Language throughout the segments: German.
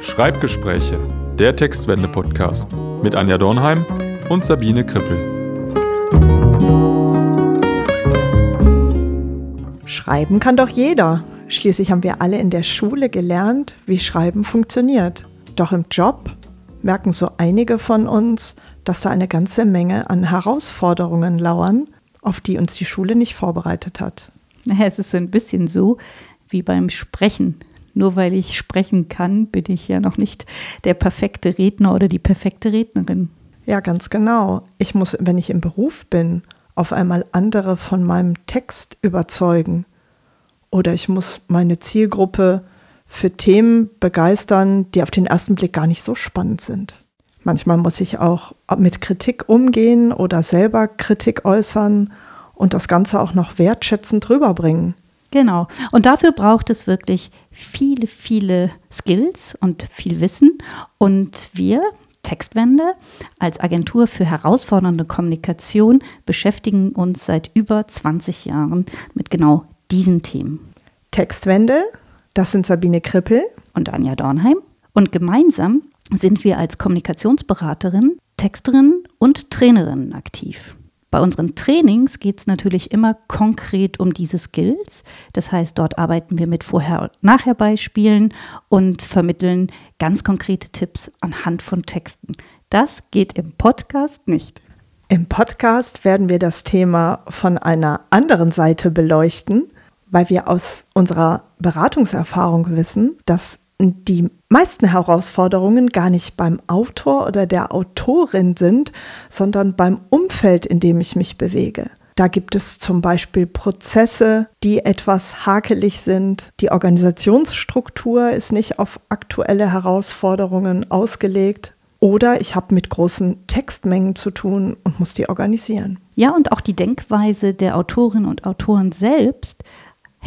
Schreibgespräche, der Textwende-Podcast mit Anja Dornheim und Sabine Krippel. Schreiben kann doch jeder. Schließlich haben wir alle in der Schule gelernt, wie Schreiben funktioniert. Doch im Job merken so einige von uns, dass da eine ganze Menge an Herausforderungen lauern, auf die uns die Schule nicht vorbereitet hat. Naja, es ist so ein bisschen so wie beim Sprechen. Nur weil ich sprechen kann, bin ich ja noch nicht der perfekte Redner oder die perfekte Rednerin. Ja, ganz genau. Ich muss, wenn ich im Beruf bin, auf einmal andere von meinem Text überzeugen. Oder ich muss meine Zielgruppe für Themen begeistern, die auf den ersten Blick gar nicht so spannend sind. Manchmal muss ich auch mit Kritik umgehen oder selber Kritik äußern und das Ganze auch noch wertschätzend rüberbringen. Genau. Und dafür braucht es wirklich viele, viele Skills und viel Wissen. Und wir, Textwende, als Agentur für herausfordernde Kommunikation beschäftigen uns seit über 20 Jahren mit genau diesen Themen. Textwende, das sind Sabine Krippel und Anja Dornheim. Und gemeinsam sind wir als Kommunikationsberaterin, Texterin und Trainerin aktiv. Bei unseren Trainings geht es natürlich immer konkret um diese Skills. Das heißt, dort arbeiten wir mit Vorher- und Nachher-Beispielen und vermitteln ganz konkrete Tipps anhand von Texten. Das geht im Podcast nicht. Im Podcast werden wir das Thema von einer anderen Seite beleuchten, weil wir aus unserer Beratungserfahrung wissen, dass die meisten Herausforderungen gar nicht beim Autor oder der Autorin sind, sondern beim Umfeld, in dem ich mich bewege. Da gibt es zum Beispiel Prozesse, die etwas hakelig sind. Die Organisationsstruktur ist nicht auf aktuelle Herausforderungen ausgelegt. Oder ich habe mit großen Textmengen zu tun und muss die organisieren. Ja, und auch die Denkweise der Autorinnen und Autoren selbst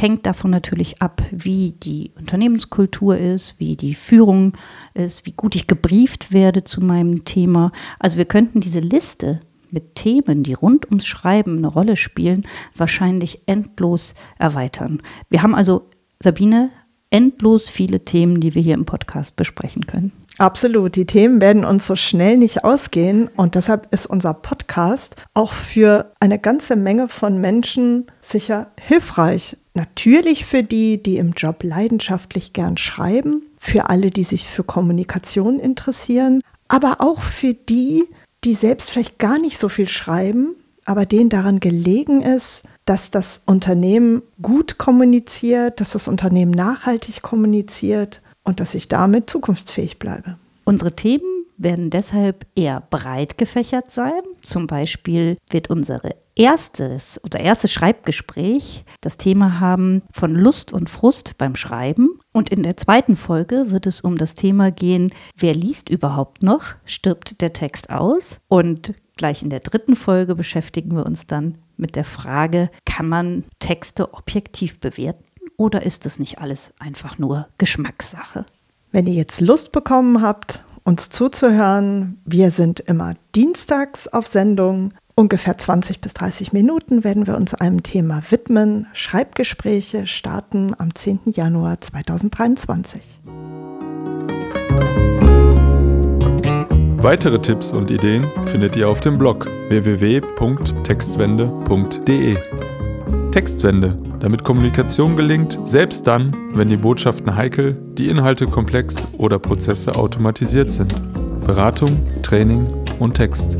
hängt davon natürlich ab, wie die Unternehmenskultur ist, wie die Führung ist, wie gut ich gebrieft werde zu meinem Thema. Also wir könnten diese Liste mit Themen, die rund ums Schreiben eine Rolle spielen, wahrscheinlich endlos erweitern. Wir haben also, Sabine, endlos viele Themen, die wir hier im Podcast besprechen können. Absolut. Die Themen werden uns so schnell nicht ausgehen und deshalb ist unser Podcast auch für eine ganze Menge von Menschen sicher hilfreich. Natürlich für die, die im Job leidenschaftlich gern schreiben, für alle, die sich für Kommunikation interessieren, aber auch für die, die selbst vielleicht gar nicht so viel schreiben, aber denen daran gelegen ist, dass das Unternehmen gut kommuniziert, dass das Unternehmen nachhaltig kommuniziert und dass ich damit zukunftsfähig bleibe. Unsere Themen werden deshalb eher breit gefächert sein. Zum Beispiel wird unser erstes oder erstes Schreibgespräch das Thema haben von Lust und Frust beim Schreiben. Und in der zweiten Folge wird es um das Thema gehen, wer liest überhaupt noch? Stirbt der Text aus? Und gleich in der dritten Folge beschäftigen wir uns dann mit der Frage, kann man Texte objektiv bewerten? Oder ist es nicht alles einfach nur Geschmackssache? Wenn ihr jetzt Lust bekommen habt, uns zuzuhören, wir sind immer dienstags auf Sendung. Ungefähr 20 bis 30 Minuten werden wir uns einem Thema widmen. Schreibgespräche starten am 10. Januar 2023. Weitere Tipps und Ideen findet ihr auf dem Blog www.textwende.de. Textwende, damit Kommunikation gelingt, selbst dann, wenn die Botschaften heikel, die Inhalte komplex oder Prozesse automatisiert sind. Beratung, Training und Text.